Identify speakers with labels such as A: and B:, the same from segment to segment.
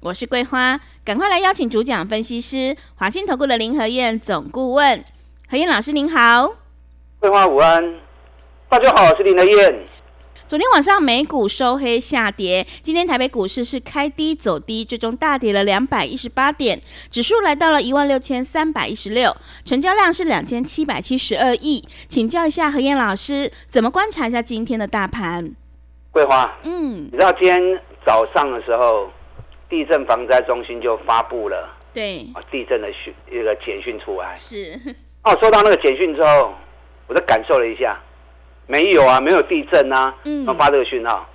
A: 我是桂花，赶快来邀请主讲分析师华信投顾的林和燕总顾问，何燕老师您好。
B: 桂花午安，大家好，我是林和燕。
A: 昨天晚上美股收黑下跌，今天台北股市是开低走低，最终大跌了两百一十八点，指数来到了一万六千三百一十六，成交量是两千七百七十二亿。请教一下何燕老师，怎么观察一下今天的大盘？
B: 桂花，嗯，你知道今天早上的时候，地震防灾中心就发布了对。啊地震的讯一个简讯出来。是。哦，收到那个简讯之后，我就感受了一下，没有啊，没有地震啊，嗯，发这个讯号，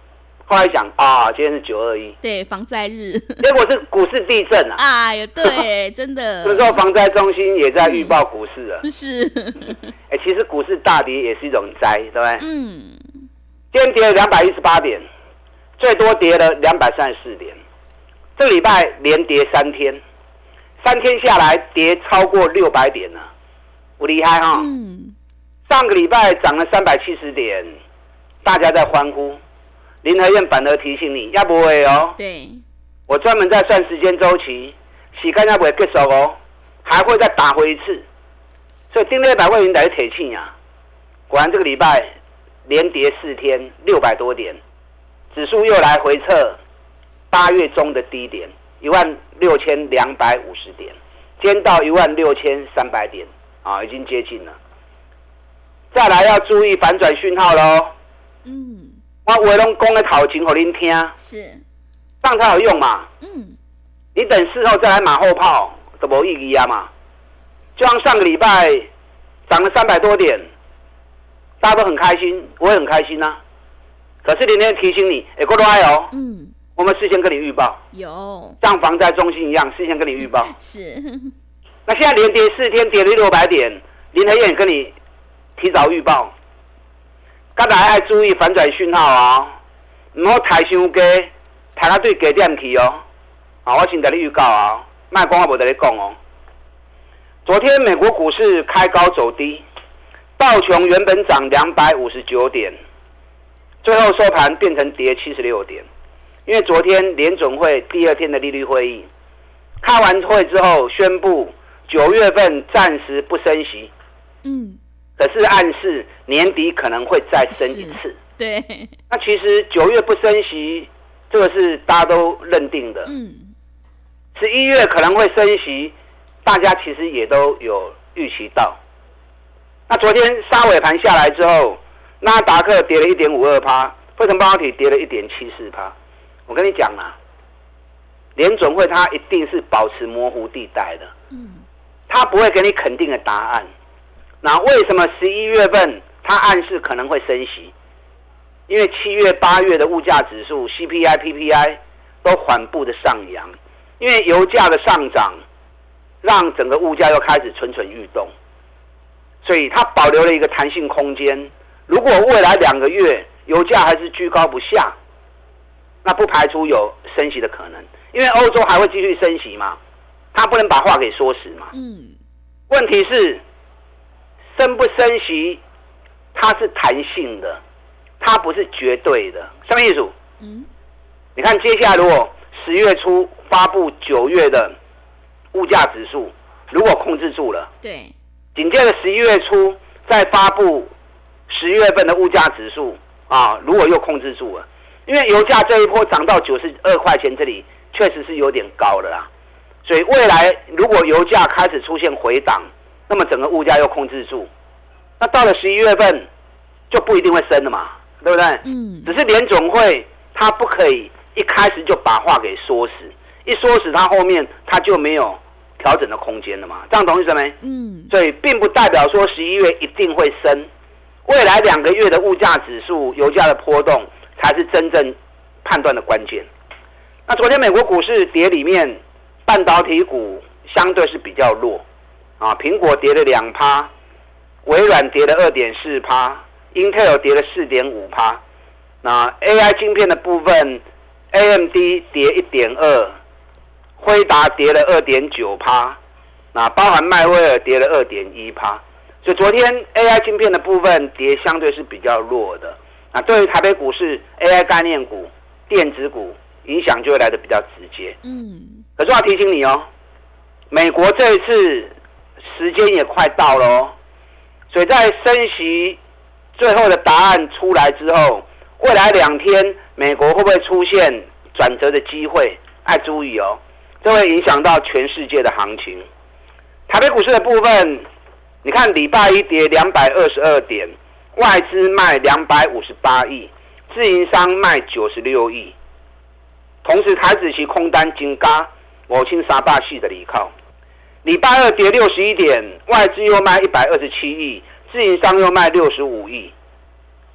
B: 后来想啊，今天是九二一。
A: 对防灾日，
B: 结果是股市地震啊，
A: 哎呀对，真的，
B: 这时候防灾中心也在预报股市了，
A: 嗯、是，
B: 哎，其实股市大跌也是一种灾，对不对？嗯，今天跌了两百一十八点，最多跌了两百三十四点。这个礼拜连跌三天，三天下来跌超过六百点了，不厉害哈。嗯。上个礼拜涨了三百七十点，大家在欢呼。林和燕反而提醒你，要不会哦。对。我专门在算时间周期，洗干要不会结束哦，还会再打回一次。所以今天百会云来铁庆呀，果然这个礼拜连跌四天，六百多点，指数又来回测。八月中的低点一万六千两百五十点，今天到一万六千三百点啊，已经接近了。再来要注意反转讯号喽。嗯，我话拢讲的头前给您听，是，这样才有用嘛。嗯，你等事后再来马后炮都没意义啊嘛。就像上个礼拜涨了三百多点，大家都很开心，我也很开心呐、啊。可是今天提醒你，哎，过来哦。嗯。我们事先跟你预报，有像防灾中心一样，事先跟你预报。是。那现在连跌四天，跌了六百点，林和燕跟你提早预报。刚才要注意反转讯号啊，唔好抬伤低，抬到对低点去哦。啊，我先跟你预告啊，卖光我无得你讲哦。昨天美国股市开高走低，道琼原本涨两百五十九点，最后收盘变成跌七十六点。因为昨天联总会第二天的利率会议开完会之后，宣布九月份暂时不升息，嗯，可是暗示年底可能会再升一次。对，那其实九月不升息，这个是大家都认定的。嗯，十一月可能会升息，大家其实也都有预期到。那昨天杀尾盘下来之后，纳达克跌了一点五二趴，费城半导体跌了一点七四趴。我跟你讲啊，联准会它一定是保持模糊地带的，嗯，它不会给你肯定的答案。那为什么十一月份它暗示可能会升息？因为七月、八月的物价指数 CPI、PPI 都缓步的上扬，因为油价的上涨让整个物价又开始蠢蠢欲动，所以它保留了一个弹性空间。如果未来两个月油价还是居高不下，那不排除有升息的可能，因为欧洲还会继续升息嘛，他不能把话给说死嘛。嗯。问题是，升不升息，它是弹性的，它不是绝对的。什么意思？嗯。你看，接下来如果十月初发布九月的物价指数，如果控制住了，对。紧接着十一月初再发布十月份的物价指数啊，如果又控制住了。因为油价这一波涨到九十二块钱，这里确实是有点高了啦。所以未来如果油价开始出现回档，那么整个物价又控制住，那到了十一月份就不一定会升了嘛，对不对？嗯。只是联总会它不可以一开始就把话给说死，一说死它后面它就没有调整的空间了嘛。这样懂意思没？嗯。所以并不代表说十一月一定会升，未来两个月的物价指数、油价的波动。才是真正判断的关键。那昨天美国股市跌里面，半导体股相对是比较弱啊，苹果跌了两趴，微软跌了二点四趴，Intel 跌了四点五趴。那 AI 晶片的部分，AMD 跌一点二，辉达跌了二点九趴，那包含迈威尔跌了二点一趴。所以昨天 AI 晶片的部分跌相对是比较弱的。那对于台北股市 AI 概念股、电子股影响就会来得比较直接。嗯。可是我要提醒你哦，美国这一次时间也快到了哦，所以在升息最后的答案出来之后。未来两天，美国会不会出现转折的机会？爱注意哦，这会影响到全世界的行情。台北股市的部分，你看礼拜一跌两百二十二点，外资卖两百五十八亿，自营商卖九十六亿。同时，台子期空单金嘎，我清沙坝系的离靠。礼拜二跌六十一点，外资又卖一百二十七亿，自营商又卖六十五亿。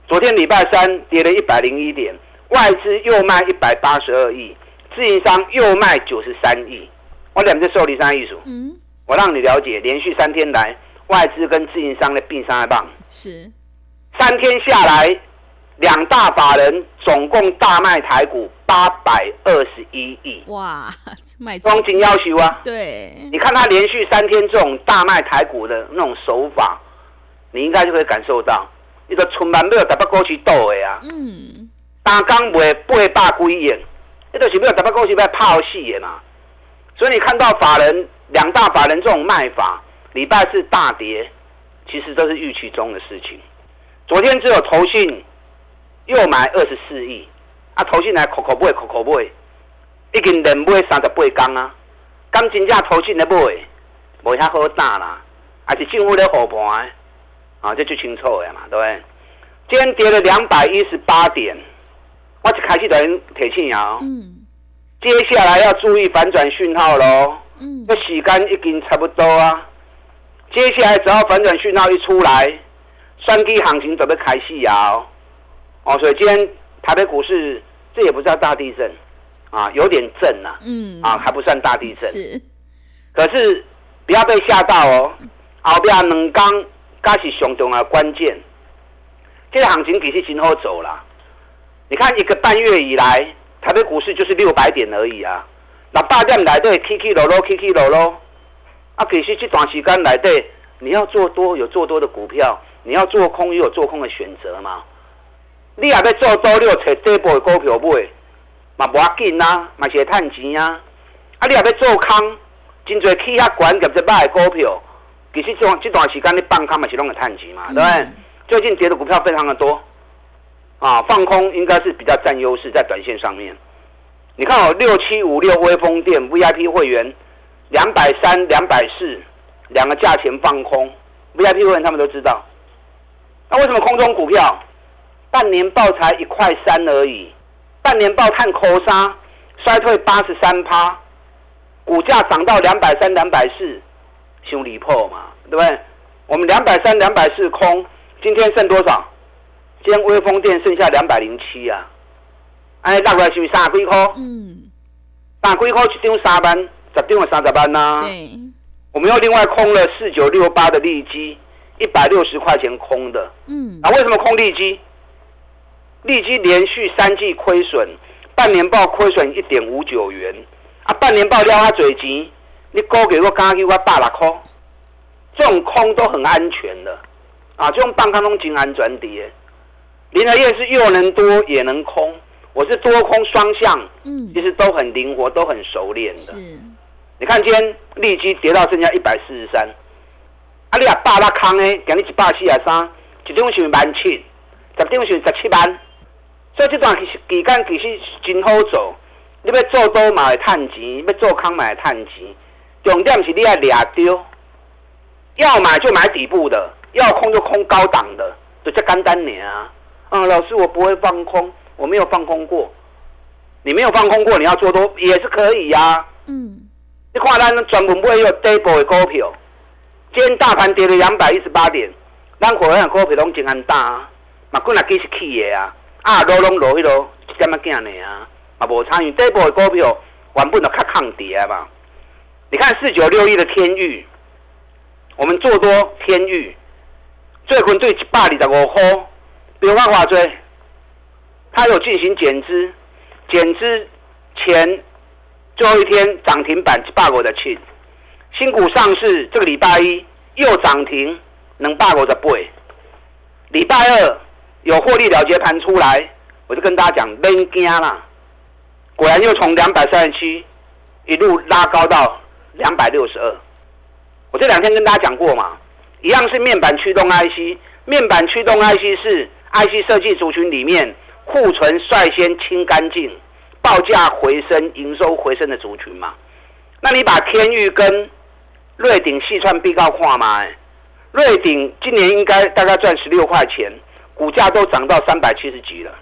B: 昨天礼拜三跌了一百零一点，外资又卖一百八十二亿，自营商又卖九十三亿。我两只受理商艺术，嗯，我让你了解，连续三天来外资跟自营商的并杀棒是三天下来，两大法人总共大卖台股八百二十一亿。哇，卖中景要求啊？对，你看他连续三天这种大卖台股的那种手法，你应该就可以感受到。一个春晚没有台北股去斗的啊，嗯，单刚卖八百几亿，一个是没有台北股市被抛弃的嘛。所以你看到法人两大法人这种卖法，礼拜四大跌，其实都是预期中的事情。昨天只有投信又买二十四亿，啊，投信来口口买口口买，已经连买三十八天啊，刚真正投信的买，无遐好打啦，还是政府咧护盘。啊，这就清楚了嘛，对不对？今天跌了两百一十八点，我就开始等人提醒啊。嗯。接下来要注意反转讯号喽。嗯。这时间已经差不多啊。接下来只要反转讯号一出来，三 K 行情准备开戏啊。哦，所以今天台北股市这也不叫大地震啊，有点震呐。嗯。啊，还不算大地震。是。可是不要被吓到哦。后边两刚。那是相当的关键，这个行情其实今后走了。你看一个半月以来，台北股市就是六百点而已啊。那大量来对起起落落，起起落落。啊，其实这段时间来对，你要做多有做多的股票，你要做空也有做空的选择嘛。你也要做多，你有找底部的股票买，嘛无要紧啊，嘛是会赚钱啊。啊，你也要做空，真侪起遐悬，夹只买的股票。其实这这段时间你放空嘛是拢个探底嘛，对不对？嗯、最近跌的股票非常的多，啊，放空应该是比较占优势在短线上面。你看哦，六七五六威风电 VIP 会员两百三、两百四两个价钱放空，VIP 会员他们都知道。那为什么空中股票半年报才一块三而已？半年报看口杀衰退八十三趴，股价涨到两百三、两百四。修理破嘛，对不对？我们两百三、两百四空，今天剩多少？今天微风电剩下两百零七啊！哎，大概是不是三十几块？嗯，三十几块一张三万，十张的三十万呐。对。我们又另外空了四九六八的利基，一百六十块钱空的。嗯。啊，为什么空利基？利基连续三季亏损，半年报亏损一点五九元啊！半年报撩他嘴急。你高给我刚给我八百块，这种空都很安全的，啊，这种半空中金安转跌，林和彦是又能多也能空，我是多空双向，嗯，其实都很灵活，都很熟练的。是，你看今天利基跌到剩下一百四十三，啊，你啊八百空诶，今日一百四十三，一张是万七，十张是十七万，所以这段期期间其实真好做，你要做多买探钱，要做空买探钱。重点是你要掠丢，要买就买底部的，要空就空高档的，就这简单点啊！啊，老师，我不会放空，我没有放空过。你没有放空过，你要做多也是可以呀、啊。嗯，你看咱专门不会有底部的股票，今天大盘跌了两百一十八点，咱火样股票拢真安大啊，嘛滚来继续起的啊，啊，落拢落去咯，一点仔惊呢啊，嘛无参与底部的股票，原本就较抗跌啊嘛。你看四九六一的天域，我们做多天域，最近对一百二十五块，变化化追，它有进行减资，减资前最后一天涨停板一百五的七，新股上市这个礼拜一又涨停，能百五的八，礼拜二有获利了结盘出来，我就跟大家讲，别惊啦，果然又从两百三十七一路拉高到。两百六十二，我这两天跟大家讲过嘛，一样是面板驱动 IC，面板驱动 IC 是 IC 设计族群里面库存率先清干净，报价回升、营收回升的族群嘛。那你把天域跟瑞鼎细串比较看嘛，瑞鼎今年应该大概赚十六块钱，股价都涨到三百七十几了，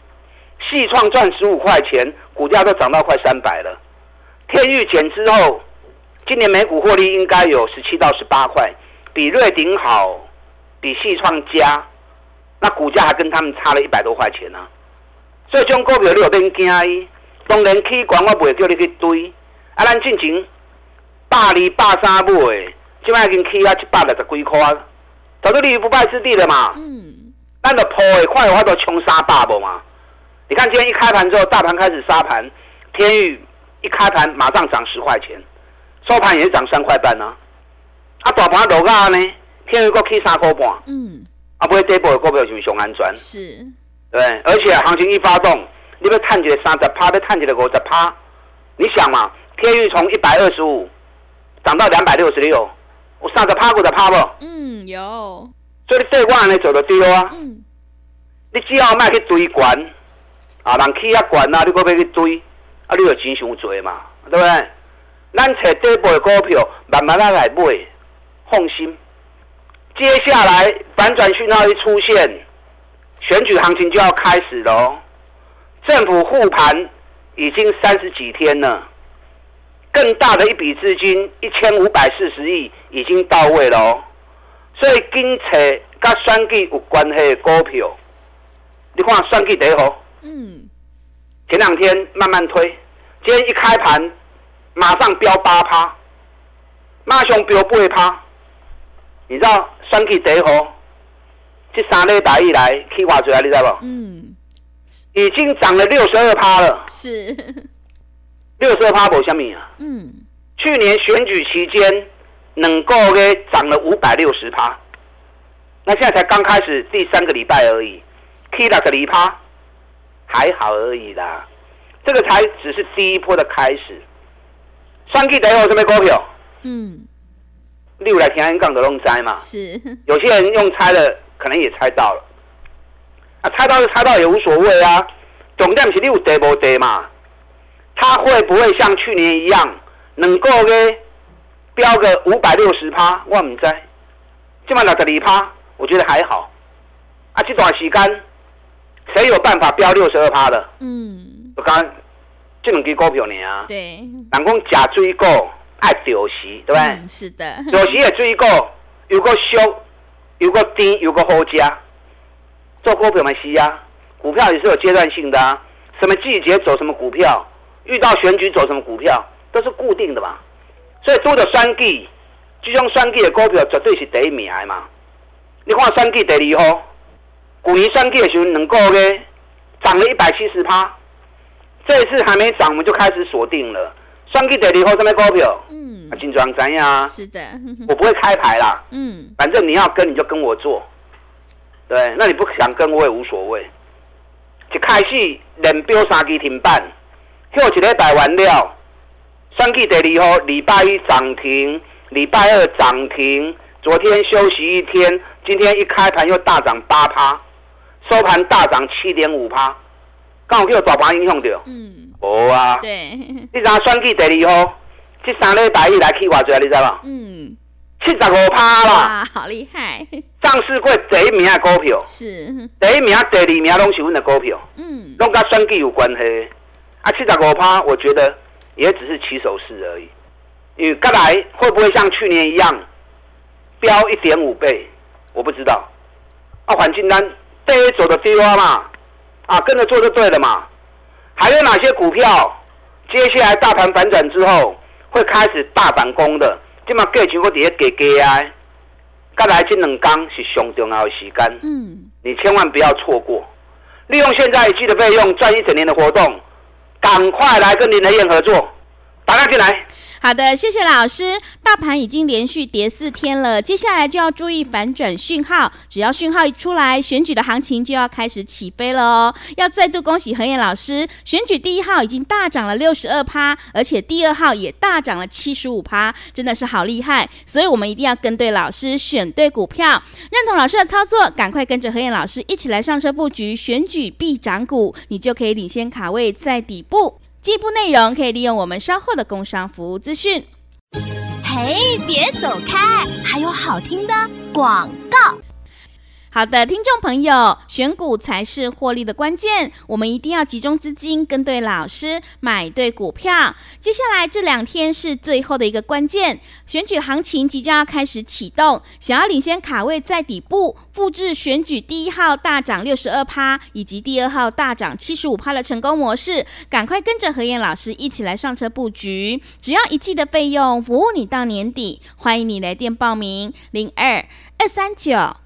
B: 细创赚十五块钱，股价都涨到快三百了，天钰减之后。今年每股获利应该有十七到十八块，比瑞鼎好，比细创佳，那股价还跟他们差了一百多块钱呢、啊。所以种股票你有点惊，当然起管我不会叫你去追。啊，咱进前百二百三买，即摆已经起啊一百六十几块，早就立于不败之地了嘛。嗯。咱就破的快的话都冲三百不嘛？你看今天一开盘之后，大盘开始杀盘，天宇一开盘马上涨十块钱。收盘也是涨三块半啊，啊，大盘落价呢，天钰阁起三块半，嗯，啊，不会跌破的股票就是上安全，
A: 是，
B: 对，而且行情一发动，你要探起来三十趴，要探起来五十趴，你想嘛，天宇从一百二十五涨到两百六十六，我三十趴过的趴不？
A: 嗯，有，
B: 所以你这关呢走得丢啊，嗯，你只要卖去追关，啊，人气啊关啊，你阁要去追，啊，你有钱伤多嘛，对不对？咱找底部的股票，慢慢来来买，放心。接下来反转讯号一出现，选举行情就要开始了哦。政府护盘已经三十几天了，更大的一笔资金一千五百四十亿已经到位了哦。所以跟车跟选举有关系的股票，你看选举第一号，嗯，前两天慢慢推，今天一开盘。马上飙八趴，马上飙八趴，你知道选举第一号，这三礼拜以来起偌济啊？你知道不？嗯，已经涨了六十二趴了。
A: 是，
B: 六十二趴无虾米啊？嗯，去年选举期间，能够给涨了五百六十趴，那现在才刚开始第三个礼拜而已，，K 了个礼趴，还好而已啦。这个才只是第一波的开始。选举第一号什么股票？嗯，你有来听人讲的弄猜嘛？
A: 是，
B: 有些人用猜的，可能也猜到了。啊，猜到就猜到也无所谓啊。重点是你有跌无跌嘛？它会不会像去年一样，能够呢飙个五百六十趴？我唔知。这么六十二趴，我觉得还好。啊，这段时间谁有办法飙六十二趴的？嗯，我刚。这两支股票呢啊，
A: 对，
B: 人讲假追购爱丢席，对不对？
A: 嗯、是的，
B: 丢席的水果有个俗，有个低，有个好价。做股票嘛是啊，股票也是有阶段性的啊。什么季节走什么股票，遇到选举走什么股票，都是固定的嘛。所以多的选举，这种选举的股票绝对是第一名的嘛。你看选举第二号，去年选举的时候，能够呢涨了一百七十趴。这一次还没涨，我们就开始锁定了。双 K 得以后，什么股票？嗯，金装怎样？
A: 是的，
B: 我不会开牌啦。嗯，反正你要跟你就跟我做。对，那你不想跟我也无所谓。一开始连标三支停板，后一礼拜完了，双 K 得以后，礼拜一涨停，礼拜二涨停，昨天休息一天，今天一开盘又大涨八趴，收盘大涨七点五趴。刚好叫大盘影响到，嗯，无啊，
A: 对，
B: 你知影选举第二号，这三礼拜以来去偌济啊？你知无？嗯，七十五趴啦，
A: 哇，好厉害！
B: 上市过第一名的股票
A: 是
B: 第一名、第二名拢是阮的股票，嗯，拢甲选举有关系。啊，七十五趴，我觉得也只是起手式而已。因为再来会不会像去年一样飙一点五倍？我不知道。啊，环境单第一走的低洼嘛。啊，跟着做就对了嘛。还有哪些股票？接下来大盘反转之后，会开始大反攻的。今嘛价钱我底下给给啊，刚来这两天是上重要的时间，嗯，你千万不要错过，利用现在一季的费用赚一整年的活动，赶快来跟林和彦合作，打开进来。
A: 好的，谢谢老师。大盘已经连续跌四天了，接下来就要注意反转讯号。只要讯号一出来，选举的行情就要开始起飞了哦。要再度恭喜和彦老师，选举第一号已经大涨了六十二趴，而且第二号也大涨了七十五趴，真的是好厉害。所以我们一定要跟对老师，选对股票，认同老师的操作，赶快跟着和彦老师一起来上车布局选举必涨股，你就可以领先卡位在底部。进一步内容可以利用我们稍后的工商服务资讯。
C: 嘿，别走开，还有好听的广告。
A: 好的，听众朋友，选股才是获利的关键。我们一定要集中资金，跟对老师，买对股票。接下来这两天是最后的一个关键，选举行情即将要开始启动。想要领先卡位在底部，复制选举第一号大涨六十二趴，以及第二号大涨七十五趴的成功模式，赶快跟着何燕老师一起来上车布局。只要一季的费用，服务你到年底。欢迎你来电报名：零二二三九。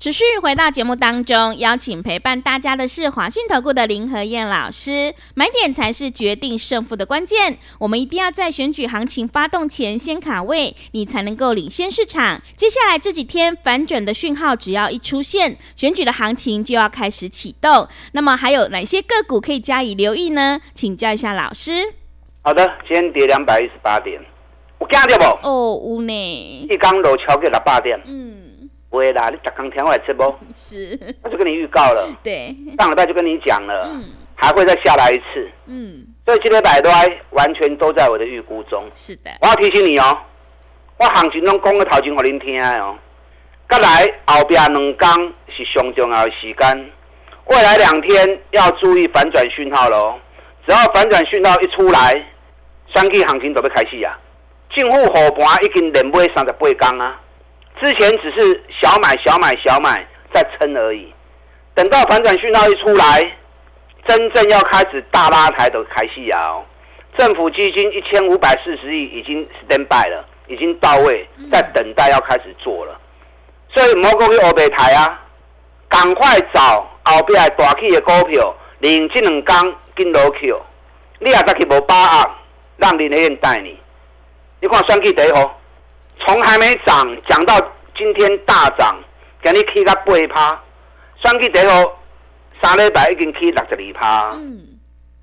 A: 持续回到节目当中，邀请陪伴大家的是华信投顾的林和燕老师。买点才是决定胜负的关键，我们一定要在选举行情发动前先卡位，你才能够领先市场。接下来这几天反转的讯号只要一出现，选举的行情就要开始启动。那么还有哪些个股可以加以留意呢？请教一下老师。
B: 好的，今天跌两百一十八点，有惊掉不？
A: 哦，有呢。
B: 一刚落超过六八点。
A: 嗯。
B: 不会啦，你打刚听我来吃不？
A: 是，
B: 我就跟你预告了。
A: 对，
B: 上礼拜就跟你讲了，
A: 嗯，
B: 还会再下来一次。
A: 嗯，
B: 所以这礼拜都完全都在我的预估中。
A: 是的，
B: 我要提醒你哦，我行情中讲个头前给您听哦。再来后边两天是上重要的时间，未来两天要注意反转讯号喽。只要反转讯号一出来，选举行情就要开始啊。政府护盘已经连买三十八天啊。之前只是小买小买小买在撑而已，等到反转讯号一出来，真正要开始大拉抬的开戏啊！政府基金一千五百四十亿已经 stand by 了，已经到位，在等待要开始做了。所以莫讲去欧北台啊，赶快找后边大起的股票，领这两天跟落去。你也再去无把握，让林和彦带你。你看选举第一号。从还没涨讲到今天大涨，今日起个八趴，选举第一号三礼拜已经起六十二趴。嗯，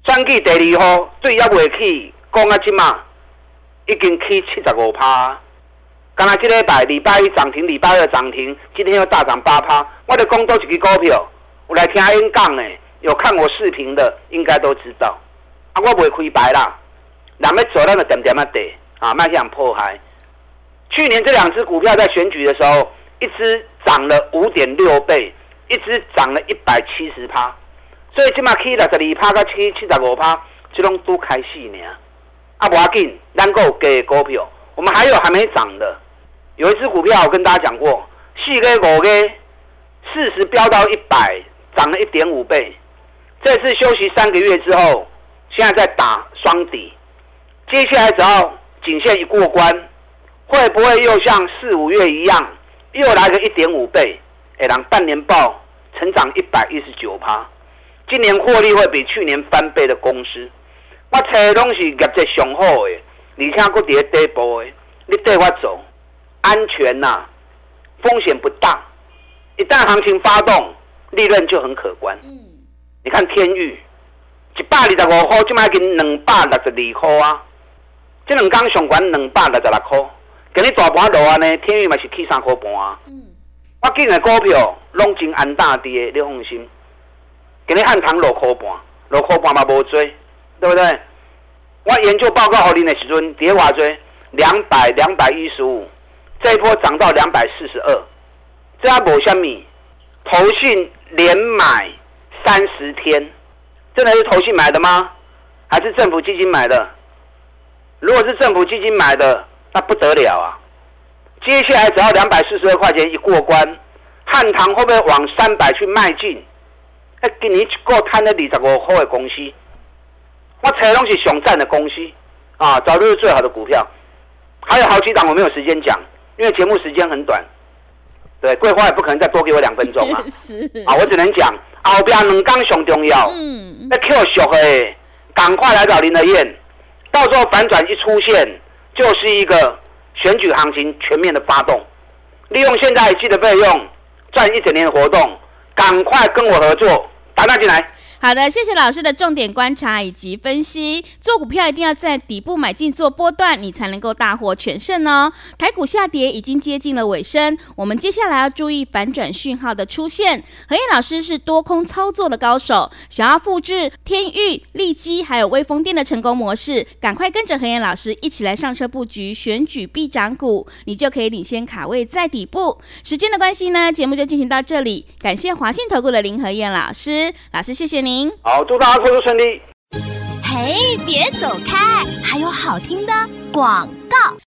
B: 选举第二号最要未起，讲啊，今嘛已经起七十五趴。刚才这礼拜礼拜一涨停，礼拜二涨停，今天又大涨八趴。我的讲多几个股票，我来听演讲呢，有看我视频的应该都知道。啊，我未开牌啦，人要做咱就点点啊跌啊，卖想破坏。去年这两只股票在选举的时候，一只涨了五点六倍，一只涨了一百七十趴，所以起码起了十二趴到七七十五趴，这种都开戏呢。啊，不要紧，能够给股票，我们还有还没涨的，有一只股票我跟大家讲过，四个五个，四十飙到一百，涨了一点五倍。这次休息三个月之后，现在在打双底，接下来只要颈线一过关。会不会又像四五月一样，又来个一点五倍？哎，让半年报成长一百一十九趴，今年获利会比去年翻倍的公司，我找的东西业绩上好的，而且搁在底部的，你带我走，安全呐、啊，风险不大，一旦行情发动，利润就很可观。嗯，你看天域，一百二十五块，即卖经两百六十二块啊，这两天上管两百六十六块。今日大盘落安呢，天宇嘛是起三块半啊。嗯。我今日股票拢真安大跌，你放心。今日汉唐落块半，落块半嘛无追，对不对？我研究报告给你的时阵，跌偌追，两百两百一十五，这一波涨到两百四十二，这还无虾米？投信连买三十天，真的是投信买的吗？还是政府基金买的？如果是政府基金买的，那不得了啊！接下来只要两百四十二块钱一过关，汉唐会不会往三百去迈进？哎，给你个摊了二十五块的公司，我采东西熊赞的公司啊，早就是最好的股票。还有好几档我没有时间讲，因为节目时间很短。对，桂花也不可能再多给我两分钟啊！啊，我只能讲后边两刚熊重要。嗯，那 Q 小黑，赶快来找林德燕，到时候反转一出现，就是一个选举行情全面的发动，利用现在季的费用赚一整年的活动。赶快跟我合作，打打进来。
A: 好的，谢谢老师的重点观察以及分析。做股票一定要在底部买进做波段，你才能够大获全胜哦。台股下跌已经接近了尾声，我们接下来要注意反转讯号的出现。何燕老师是多空操作的高手，想要复制天域、利基还有威风电的成功模式，赶快跟着何燕老师一起来上车布局选举必涨股，你就可以领先卡位在底部。时间的关系呢，节目就进行到这里。感谢华信投顾的林和燕老师，老师谢谢您。
B: 好，祝大家工作顺利。
C: 嘿，别走开，还有好听的广告。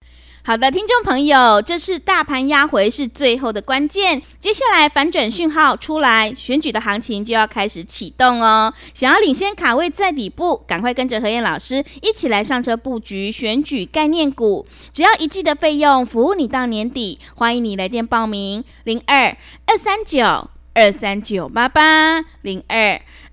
A: 好的，听众朋友，这次大盘压回是最后的关键，接下来反转讯号出来，选举的行情就要开始启动哦。想要领先卡位在底部，赶快跟着何燕老师一起来上车布局选举概念股，只要一季的费用，服务你到年底。欢迎你来电报名：零二二三九二三九八八零二。